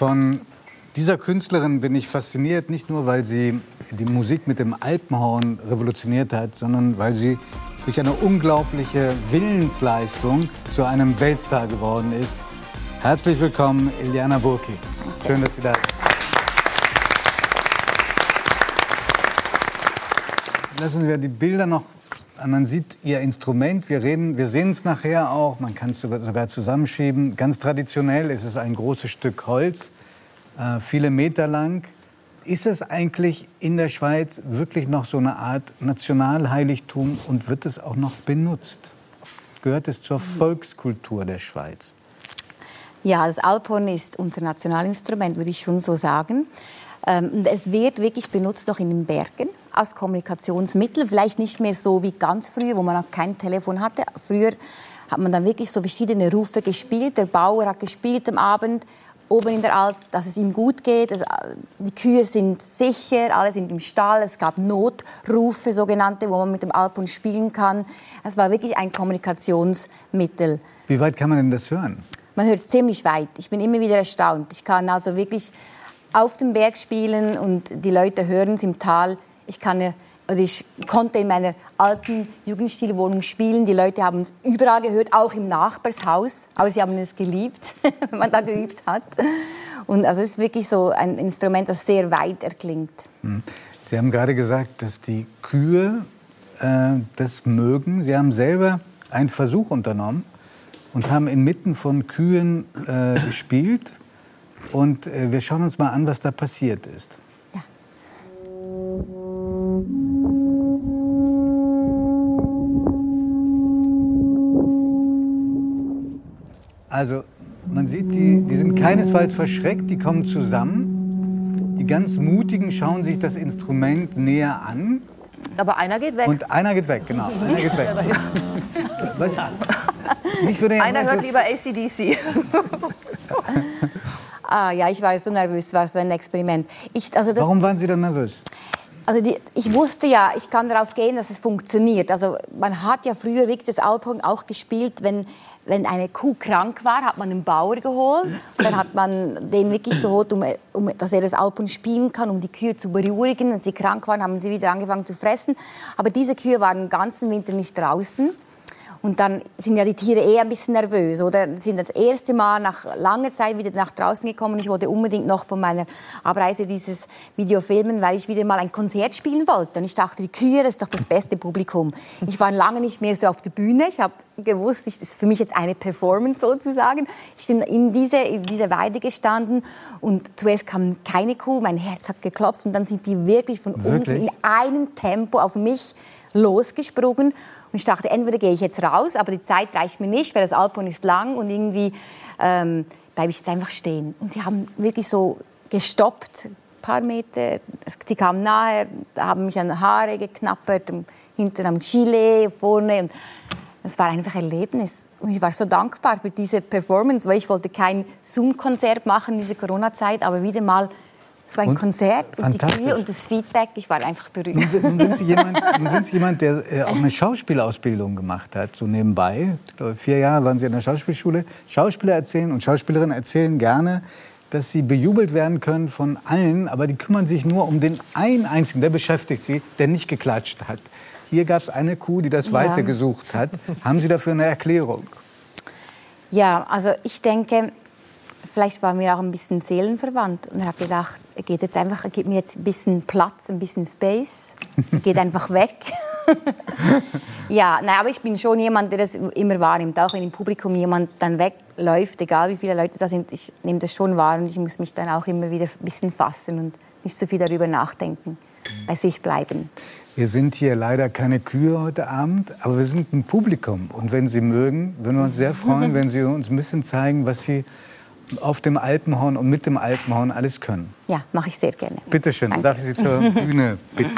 Von dieser Künstlerin bin ich fasziniert, nicht nur, weil sie die Musik mit dem Alpenhorn revolutioniert hat, sondern weil sie durch eine unglaubliche Willensleistung zu einem Weltstar geworden ist. Herzlich willkommen, Iliana Burki. Schön, dass Sie da sind. Lassen wir die Bilder noch. Man sieht Ihr Instrument. Wir, wir sehen es nachher auch. Man kann es sogar, zusammenschieben. Ganz traditionell ist es ein großes Stück Holz, äh, viele Meter lang. Ist es eigentlich in der Schweiz wirklich noch so eine Art Nationalheiligtum und wird es auch noch benutzt? Gehört es zur Volkskultur der Schweiz? Ja, das Alphorn ist unser Nationalinstrument, würde ich schon so sagen. Ähm, es wird wirklich benutzt noch in den Bergen als Kommunikationsmittel. Vielleicht nicht mehr so wie ganz früher, wo man noch kein Telefon hatte. Früher hat man dann wirklich so verschiedene Rufe gespielt. Der Bauer hat gespielt am Abend oben in der Alp, dass es ihm gut geht. Also, die Kühe sind sicher, alle sind im Stall. Es gab Notrufe, sogenannte, wo man mit dem Alphorn spielen kann. Es war wirklich ein Kommunikationsmittel. Wie weit kann man denn das hören? Man hört es ziemlich weit. Ich bin immer wieder erstaunt. Ich kann also wirklich auf dem Berg spielen und die Leute hören es im Tal. Ich kann also ich konnte in meiner alten Jugendstilwohnung spielen. Die Leute haben es überall gehört, auch im Nachbarshaus. Aber sie haben es geliebt, wenn man da geübt hat. Und also es ist wirklich so ein Instrument, das sehr weit erklingt. Hm. Sie haben gerade gesagt, dass die Kühe äh, das mögen. Sie haben selber einen Versuch unternommen und haben inmitten von Kühen äh, gespielt. Und äh, wir schauen uns mal an, was da passiert ist. Also man sieht, die, die sind keinesfalls verschreckt, die kommen zusammen. Die ganz Mutigen schauen sich das Instrument näher an. Aber einer geht weg. Und einer geht weg, genau. Einer geht weg. Mich würde einer hört lieber ACDC. ah, ja, ich war so nervös, war so ein Experiment. Ich, also das, Warum waren Sie dann nervös? Also die, ich wusste ja, ich kann darauf gehen, dass es funktioniert. Also man hat ja früher wirklich das Alphorn auch gespielt, wenn, wenn eine Kuh krank war, hat man einen Bauer geholt. Dann hat man den wirklich geholt, um, um, dass er das Alphorn spielen kann, um die Kühe zu beruhigen. Wenn sie krank waren, haben sie wieder angefangen zu fressen. Aber diese Kühe waren den ganzen Winter nicht draußen. Und dann sind ja die Tiere eh ein bisschen nervös, oder? Sind das erste Mal nach langer Zeit wieder nach draußen gekommen. Ich wollte unbedingt noch von meiner Abreise dieses Video filmen, weil ich wieder mal ein Konzert spielen wollte. Und ich dachte, die Kühe, das ist doch das beste Publikum. Ich war lange nicht mehr so auf der Bühne. Ich habe gewusst, das ist für mich jetzt eine Performance sozusagen. Ich bin in diese, in diese Weide gestanden und zuerst kam keine Kuh, mein Herz hat geklopft und dann sind die wirklich von wirklich? unten in einem Tempo auf mich losgesprungen. Und ich dachte, entweder gehe ich jetzt raus, aber die Zeit reicht mir nicht, weil das Alphorn ist lang und irgendwie ähm, bleibe ich jetzt einfach stehen. Und sie haben wirklich so gestoppt, ein paar Meter. Die kamen nahe, haben mich an Haare geknappert, hinten am Chile, vorne. Das war einfach ein Erlebnis. Und ich war so dankbar für diese Performance, weil ich wollte kein Zoom-Konzert machen in dieser Corona-Zeit, aber wieder mal es war ein und Konzert und die Kühe und das Feedback, ich war einfach berührt. Nun, sind Sie jemand, sind Sie jemand der äh, auch eine Schauspielausbildung gemacht hat, so nebenbei? Vier Jahre waren Sie in der Schauspielschule. Schauspieler erzählen und Schauspielerinnen erzählen gerne, dass sie bejubelt werden können von allen, aber die kümmern sich nur um den einen einzigen, der beschäftigt sie, der nicht geklatscht hat. Hier gab es eine Kuh, die das ja. Weite gesucht hat. Haben Sie dafür eine Erklärung? Ja, also ich denke, vielleicht war mir auch ein bisschen seelenverwandt und habe gedacht, er geht jetzt einfach, er gibt mir jetzt ein bisschen Platz, ein bisschen Space, er geht einfach weg. ja, nein, aber ich bin schon jemand, der das immer wahrnimmt, auch wenn im Publikum jemand dann wegläuft, egal wie viele Leute da sind, ich nehme das schon wahr und ich muss mich dann auch immer wieder ein bisschen fassen und nicht so viel darüber nachdenken, bei sich bleiben. Wir sind hier leider keine Kühe heute Abend, aber wir sind ein Publikum. Und wenn Sie mögen, würden wir uns sehr freuen, wenn Sie uns ein bisschen zeigen, was Sie auf dem Alpenhorn und mit dem Alpenhorn alles können. Ja, mache ich sehr gerne. Bitte schön, darf ich Sie zur Bühne bitten?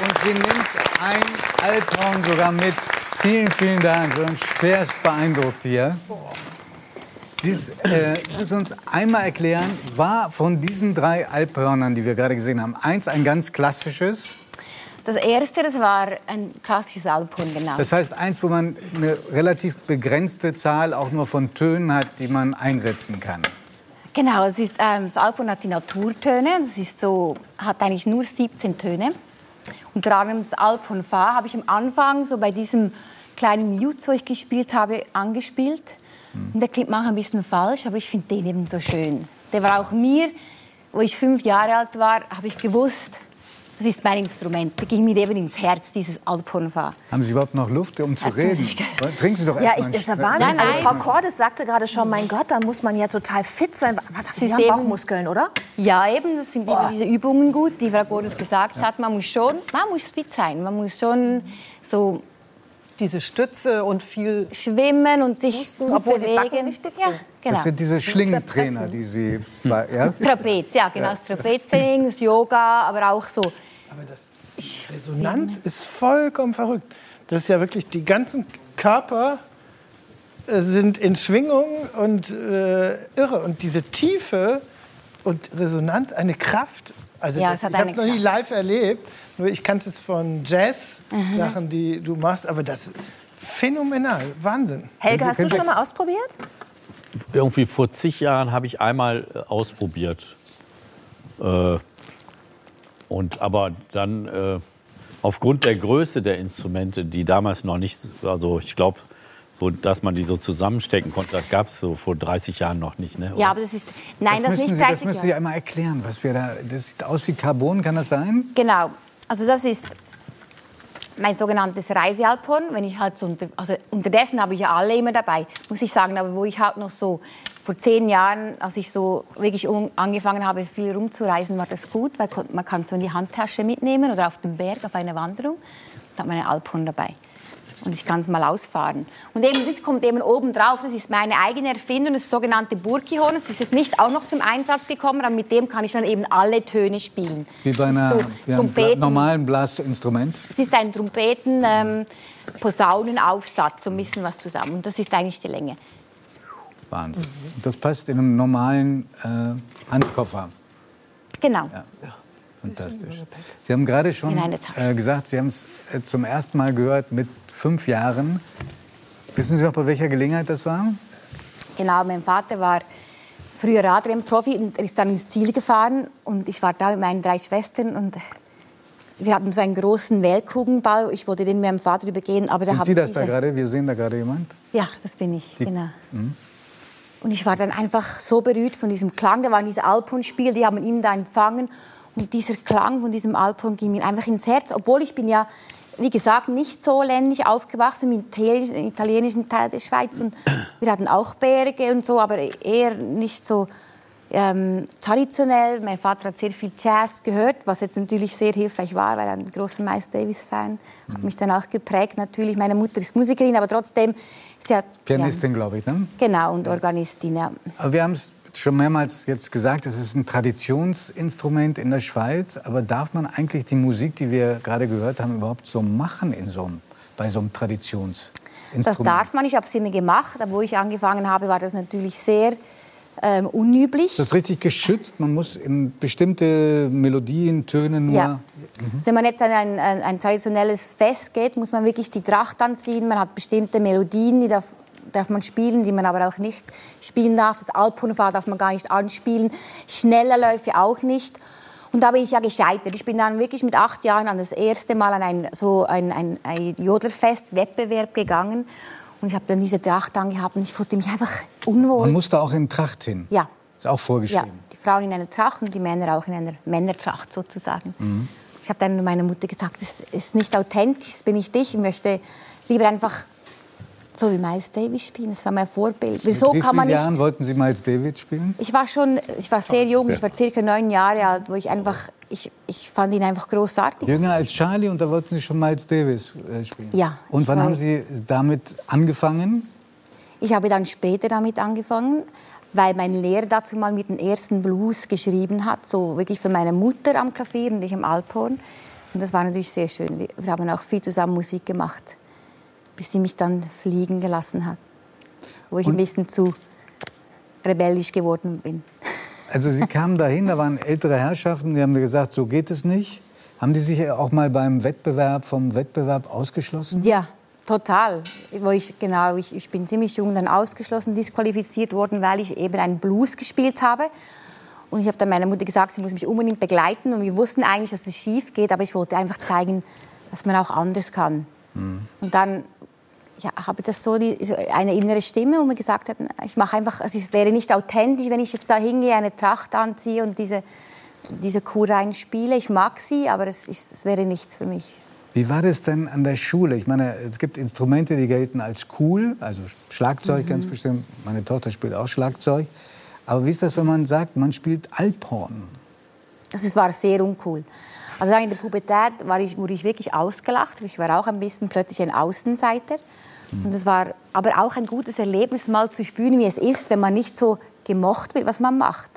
Und sie nimmt ein Alphorn sogar mit. Vielen, vielen Dank. Wir sind schwerst beeindruckt hier. Dies, äh, muss uns einmal erklären, war von diesen drei Alphörnern, die wir gerade gesehen haben, eins ein ganz klassisches? Das erste, das war ein klassisches Alphorn, genau. Das heißt eins, wo man eine relativ begrenzte Zahl auch nur von Tönen hat, die man einsetzen kann. Genau, es ist, ähm, das Alphorn hat die Naturtöne. Das ist so, hat eigentlich nur 17 Töne. Und gerade das Alphorn Fa habe ich am Anfang so bei diesem kleinen Mute, wo ich gespielt habe, angespielt. Und der klingt manchmal ein bisschen falsch, aber ich finde den eben so schön. Der war auch mir, wo ich fünf Jahre alt war, habe ich gewusst, das ist mein Instrument. Der ging mir eben ins Herz, dieses Alphornfa. Haben Sie überhaupt noch Luft, um zu reden? Trinken Sie doch Ja, ist, ist ja Wahnsinn. Nein, also Frau Cordes sagte gerade schon, mein Gott, da muss man ja total fit sein. Was Sie haben Bauchmuskeln, oder? Ja, eben. Das sind Boah. diese Übungen gut, die Frau Cordes gesagt ja. hat. Man muss schon, man muss fit sein. Man muss schon so diese Stütze und viel schwimmen und sich Husten, gut obwohl bewegen. Die Backen nicht dick sind. Ja, genau. Das sind diese Schlingentrainer, die Sie bei, ja? Trapez, ja, genau, das Trapeztraining, das Yoga, aber auch so. Aber das Resonanz ist vollkommen verrückt. Das ist ja wirklich die ganzen Körper äh, sind in Schwingung und äh, irre und diese Tiefe und Resonanz, eine Kraft. Also ja, das, ich habe es noch nie live erlebt. Nur ich kannte es von Jazz-Sachen, mhm. die du machst, aber das ist phänomenal, Wahnsinn. Helga, hast du schon mal ausprobiert? Irgendwie vor zig Jahren habe ich einmal äh, ausprobiert. Äh, und aber dann äh, aufgrund der Größe der Instrumente, die damals noch nicht, also ich glaube, so, dass man die so zusammenstecken konnte, das gab es so vor 30 Jahren noch nicht. Ne? Ja, aber das ist, nein, das, das nicht Sie, 30 Das müssen Sie einmal erklären, was wir da, das sieht aus wie Carbon, kann das sein? Genau, also das ist mein sogenanntes Reisealphorn. Wenn ich halt so unter, also unterdessen habe ich ja alle immer dabei, muss ich sagen. Aber wo ich halt noch so vor zehn Jahren, als ich so wirklich angefangen habe, viel rumzureisen, war das gut, weil man kann so in die Handtasche mitnehmen oder auf dem Berg auf eine Wanderung. Da hat man ein Alphorn dabei und ich kann es mal ausfahren. Und eben das kommt eben oben drauf, das ist meine eigene Erfindung, das sogenannte Burkihorn. Das ist jetzt nicht auch noch zum Einsatz gekommen, aber mit dem kann ich dann eben alle Töne spielen. Wie bei einem ja, normalen Blasinstrument? Es ist ein Trompeten, ähm, Posaunenaufsatz, so ein bisschen was zusammen. Und das ist eigentlich die Länge. Wahnsinn. Das passt in einem normalen äh, Handkoffer. Genau. Ja. Fantastisch. Sie haben gerade schon äh, gesagt, Sie haben es äh, zum ersten Mal gehört mit fünf Jahren. Wissen Sie noch, bei welcher Gelegenheit das war? Genau, mein Vater war früher Radrennprofi und ist dann ins Ziel gefahren. Und ich war da mit meinen drei Schwestern und wir hatten so einen großen Weltkugelbau. Ich wollte den mit meinem Vater übergehen. Aber Sind da Sie das diese... da gerade? Wir sehen da gerade jemand? Ja, das bin ich, Die... genau. Mhm. Und ich war dann einfach so berührt von diesem Klang. Da waren diese Alphorn-Spiele, die haben ihn da empfangen. Und dieser Klang von diesem Alphorn ging mir einfach ins Herz, obwohl ich bin ja wie gesagt, nicht so ländlich aufgewachsen im italienischen Teil der Schweiz. Und wir hatten auch Berge und so, aber eher nicht so ähm, traditionell. Mein Vater hat sehr viel Jazz gehört, was jetzt natürlich sehr hilfreich war, weil er ein großer Miles Davis-Fan hat mich dann auch geprägt. Natürlich, meine Mutter ist Musikerin, aber trotzdem, sie hat Pianistin, ja, glaube ich, ne? Genau und Organistin, ja. Aber wir haben es schon mehrmals jetzt gesagt, es ist ein Traditionsinstrument in der Schweiz. Aber darf man eigentlich die Musik, die wir gerade gehört haben, überhaupt so machen in so einem, bei so einem Traditionsinstrument? Das darf man. Ich habe es immer gemacht. Aber wo ich angefangen habe, war das natürlich sehr ähm, unüblich. Das ist richtig geschützt. Man muss in bestimmte Melodien, Töne nur. Ja. Mhm. Wenn man jetzt an ein, ein, ein, traditionelles Fest geht, muss man wirklich die Tracht anziehen. Man hat bestimmte Melodien, die da darf man spielen, die man aber auch nicht spielen darf. Das Alphornfahr darf man gar nicht anspielen. Schnellerläufe auch nicht. Und da bin ich ja gescheitert. Ich bin dann wirklich mit acht Jahren an das erste Mal an ein, so ein, ein, ein Jodelfest-Wettbewerb gegangen. Und ich habe dann diese Tracht angehabt und ich fühlte mich einfach unwohl. Man musste auch in Tracht hin? Ja. Ist auch vorgeschrieben? Ja, die Frauen in einer Tracht und die Männer auch in einer Männertracht sozusagen. Mhm. Ich habe dann meiner Mutter gesagt, das ist nicht authentisch, das bin ich dich. Ich möchte lieber einfach so wie Miles Davis spielen. Das war mein Vorbild. Wieso Mit wie kann man nicht... Jahren wollten Sie Miles Davis spielen? Ich war schon, ich war sehr jung. Ich war circa neun Jahre alt, wo ich einfach, ich, ich fand ihn einfach großartig. Jünger als Charlie und da wollten Sie schon Miles Davis äh, spielen. Ja. Und wann haben Sie damit angefangen? Ich habe dann später damit angefangen, weil mein Lehrer dazu mal mit dem ersten Blues geschrieben hat, so wirklich für meine Mutter am Klavier und ich am Alphorn. Und das war natürlich sehr schön. Wir haben auch viel zusammen Musik gemacht, bis sie mich dann fliegen gelassen hat, wo ich und? ein bisschen zu rebellisch geworden bin. Also Sie kamen dahin, da waren ältere Herrschaften, die haben gesagt, so geht es nicht. Haben die sich auch mal beim Wettbewerb vom Wettbewerb ausgeschlossen? Ja, total. Wo ich, genau, ich, ich bin ziemlich jung dann ausgeschlossen, disqualifiziert worden, weil ich eben einen Blues gespielt habe. Und ich habe dann meiner Mutter gesagt, sie muss mich unbedingt begleiten. Und wir wussten eigentlich, dass es schief geht, aber ich wollte einfach zeigen, dass man auch anders kann. Mhm. Und dann ja, habe das so, die, so eine innere Stimme, wo mir gesagt hat, ich mache einfach, also es wäre nicht authentisch, wenn ich jetzt da hingehe, eine Tracht anziehe und diese diese Kuh reinspiele. Ich mag sie, aber es, ist, es wäre nichts für mich. Wie war das denn an der Schule? Ich meine, es gibt Instrumente, die gelten als cool, also Schlagzeug mhm. ganz bestimmt. Meine Tochter spielt auch Schlagzeug. Aber wie ist das, wenn man sagt, man spielt Alphorn? Das war sehr uncool. Also in der Pubertät war ich, wurde ich wirklich ausgelacht. Ich war auch ein bisschen plötzlich ein Außenseiter. Mhm. Und es war aber auch ein gutes Erlebnis, mal zu spüren, wie es ist, wenn man nicht so gemocht wird, was man macht.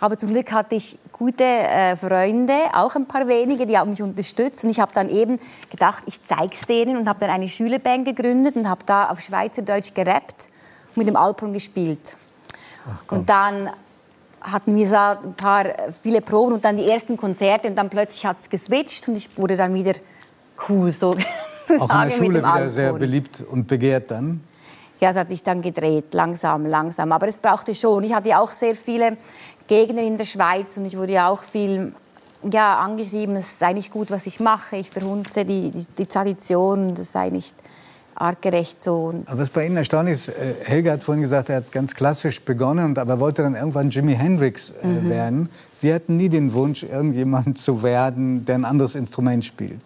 Aber zum Glück hatte ich gute äh, Freunde, auch ein paar wenige, die haben mich unterstützt. Und ich habe dann eben gedacht, ich zeige es denen und habe dann eine Schülerband gegründet und habe da auf Schweizerdeutsch gerappt und mit dem Alphorn gespielt. und dann hatten wir so ein paar äh, viele Proben und dann die ersten Konzerte und dann plötzlich hat es geswitcht und ich wurde dann wieder cool so Auch in der Schule wieder sehr beliebt und begehrt dann? Ja, es hat sich dann gedreht, langsam, langsam. Aber es brauchte schon. Ich hatte auch sehr viele Gegner in der Schweiz und ich wurde ja auch viel ja, angeschrieben, es sei nicht gut, was ich mache. Ich verhunze die, die, die Tradition, das sei nicht artgerecht so. Aber was bei Ihnen erstaunlich ist, äh, Helga hat vorhin gesagt, er hat ganz klassisch begonnen, aber wollte dann irgendwann Jimi Hendrix äh, mhm. werden. Sie hatten nie den Wunsch, irgendjemand zu werden, der ein anderes Instrument spielt.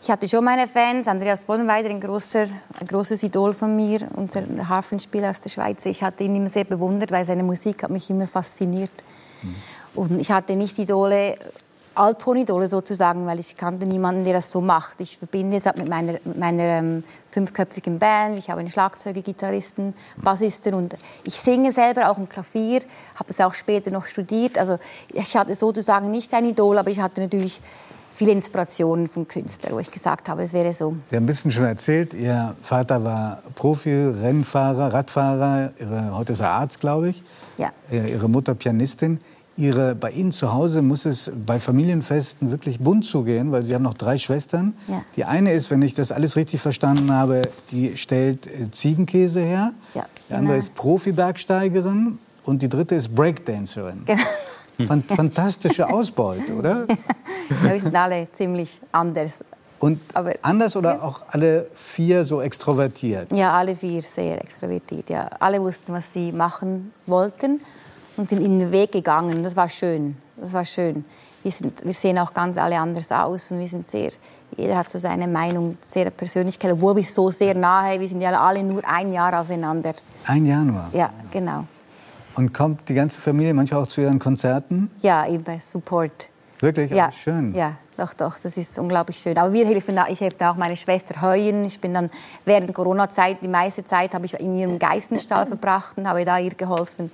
Ich hatte schon meine Fans. Andreas Vollenweider, ein, großer, ein großes Idol von mir, unser Harfenspieler aus der Schweiz. Ich hatte ihn immer sehr bewundert, weil seine Musik hat mich immer fasziniert. Mhm. Und ich hatte nicht Idole Altponidole sozusagen, weil ich kannte niemanden, der das so macht. Ich verbinde es mit meiner, meiner ähm, fünfköpfigen Band. Ich habe einen Schlagzeuger, Gitarristen, Bassisten und ich singe selber auch ein Klavier. Habe es auch später noch studiert. Also ich hatte sozusagen nicht ein Idol, aber ich hatte natürlich viele Inspirationen von Künstlern, wo ich gesagt habe, es wäre so. Sie haben ein bisschen schon erzählt, Ihr Vater war Profi, Rennfahrer, Radfahrer, Ihre, heute ist er Arzt, glaube ich. Ja. Ihre Mutter Pianistin. Ihre, bei Ihnen zu Hause muss es bei Familienfesten wirklich bunt zugehen, weil Sie haben noch drei Schwestern. Ja. Die eine ist, wenn ich das alles richtig verstanden habe, die stellt äh, Ziegenkäse her. Ja, die andere genau. ist Profi-Bergsteigerin und die dritte ist Breakdancerin. Genau. Fantastische Ausbeute, oder? Ja, wir sind alle ziemlich anders. Und Aber, anders oder ja. auch alle vier so extrovertiert? Ja, alle vier sehr extrovertiert. Ja. Alle wussten, was sie machen wollten und sind in den Weg gegangen. Das war schön. Das war schön. Wir, sind, wir sehen auch ganz alle anders aus und wir sind sehr, jeder hat so seine Meinung, sehr Persönlichkeit, obwohl wir so sehr nahe, wir sind ja alle nur ein Jahr auseinander. Ein Jahr nur? Ja, genau. Und kommt die ganze Familie manchmal auch zu Ihren Konzerten? Ja, immer Support. Wirklich? Ja, schön. Ja, doch, doch, das ist unglaublich schön. Aber wir helfen, ich helfe auch meine Schwester heuen. Ich bin dann während Corona-Zeit, die meiste Zeit habe ich in ihrem Geißenstall verbracht und habe da ihr geholfen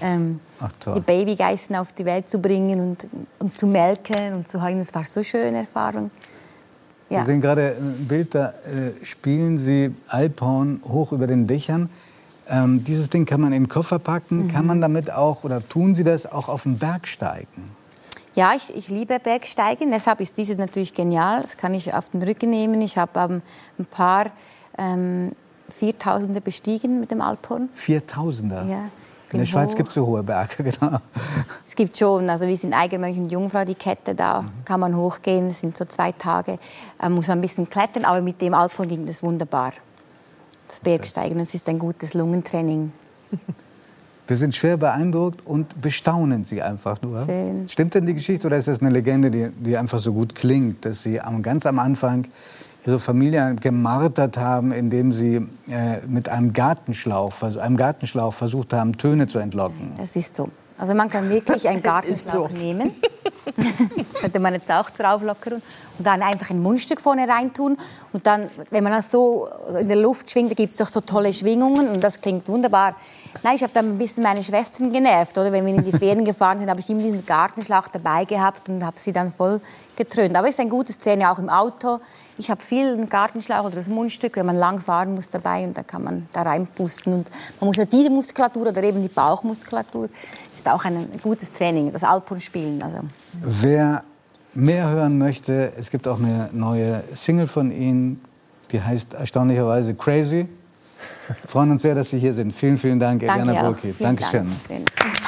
ähm, Ach, die Babygeißen auf die Welt zu bringen und, und zu melken und zu heulen. Das war so eine schöne Erfahrung. Ja. Wir sehen gerade ein Bild, da äh, spielen Sie Alphorn hoch über den Dächern. Ähm, dieses Ding kann man in den Koffer packen. Mhm. Kann man damit auch, oder tun Sie das auch auf den Berg steigen? Ja, ich, ich, liebe Bergsteigen. Deshalb ist dieses natürlich genial. Das kann ich auf den Rücken nehmen. Ich habe ähm, ein paar ähm, Viertausender bestiegen mit dem Alphorn. Viertausender? Ja. In der Schweiz gibt es so hohe Berge, genau. Es gibt schon, also wir sind Eigenmönch und Jungfrau, die Kette, da mhm. kann man hochgehen, das sind so zwei Tage, äh, muss man ein bisschen klettern, aber mit dem Alphorn ging das wunderbar. Das Bergsteigen, das ist ein gutes Lungentraining. Wir sind schwer beeindruckt und bestaunen Sie einfach nur. Schön. Stimmt denn die Geschichte oder ist das eine Legende, die, die einfach so gut klingt, dass Sie am, ganz am Anfang ihre Familie gemartert haben, indem sie äh, mit einem Gartenschlauch, einem Gartenschlauch versucht haben, Töne zu entlocken. Das ist so. Also man kann wirklich einen Gartenschlauch so. nehmen könnte man jetzt auch zur Auflockerung. Und dann einfach ein Mundstück vorne reintun. Und dann, wenn man das so in der Luft schwingt, da gibt es doch so tolle Schwingungen und das klingt wunderbar. Nein, ich habe dann ein bisschen meine Schwestern genervt. Oder? Wenn wir in die Ferien gefahren sind, habe ich immer diesen Gartenschlauch dabei gehabt und habe sie dann voll getrönt. Aber es ist ein gutes Training, auch im Auto. Ich habe viel einen Gartenschlauch oder das Mundstück, wenn man lang fahren muss dabei und da kann man da reinpusten. Und man muss ja diese Muskulatur oder eben die Bauchmuskulatur, ist auch ein gutes Training, das Alpenspielen. Also. Wer mehr hören möchte, es gibt auch eine neue Single von Ihnen, die heißt erstaunlicherweise Crazy. Wir freuen uns sehr, dass Sie hier sind. Vielen, vielen Dank, Danke Eliana. Burki. Dankeschön. Dank.